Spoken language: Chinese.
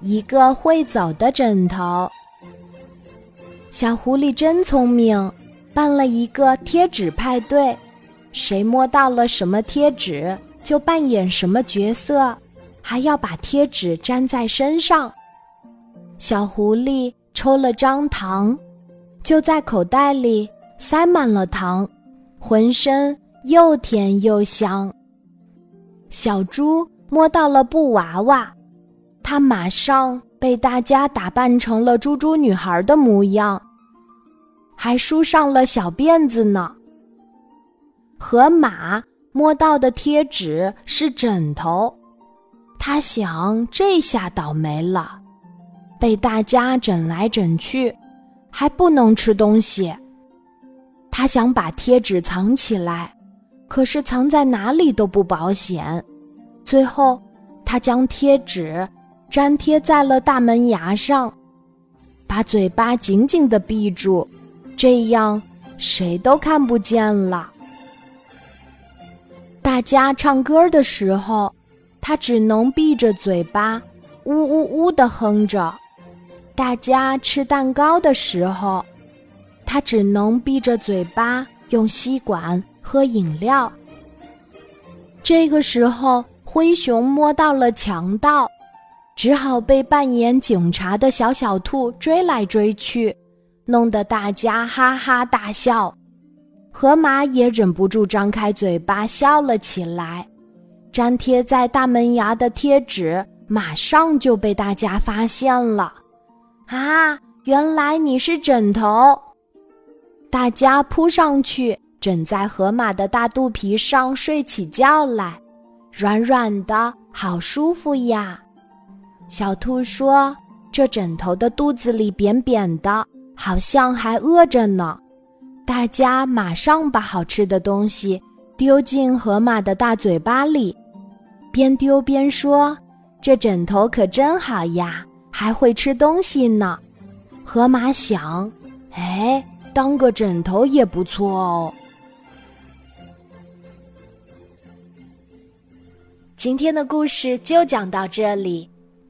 一个会走的枕头。小狐狸真聪明，办了一个贴纸派对，谁摸到了什么贴纸就扮演什么角色，还要把贴纸粘在身上。小狐狸抽了张糖，就在口袋里塞满了糖，浑身又甜又香。小猪摸到了布娃娃，他马上被大家打扮成了猪猪女孩的模样，还梳上了小辫子呢。河马摸到的贴纸是枕头，他想这下倒霉了，被大家整来整去，还不能吃东西。他想把贴纸藏起来。可是藏在哪里都不保险，最后，他将贴纸粘贴在了大门牙上，把嘴巴紧紧的闭住，这样谁都看不见了。大家唱歌的时候，他只能闭着嘴巴，呜呜呜的哼着；大家吃蛋糕的时候，他只能闭着嘴巴，用吸管。喝饮料。这个时候，灰熊摸到了强盗，只好被扮演警察的小小兔追来追去，弄得大家哈哈大笑。河马也忍不住张开嘴巴笑了起来。粘贴在大门牙的贴纸马上就被大家发现了。啊，原来你是枕头！大家扑上去。枕在河马的大肚皮上睡起觉来，软软的，好舒服呀。小兔说：“这枕头的肚子里扁扁的，好像还饿着呢。”大家马上把好吃的东西丢进河马的大嘴巴里，边丢边说：“这枕头可真好呀，还会吃东西呢。”河马想：“哎，当个枕头也不错哦。”今天的故事就讲到这里，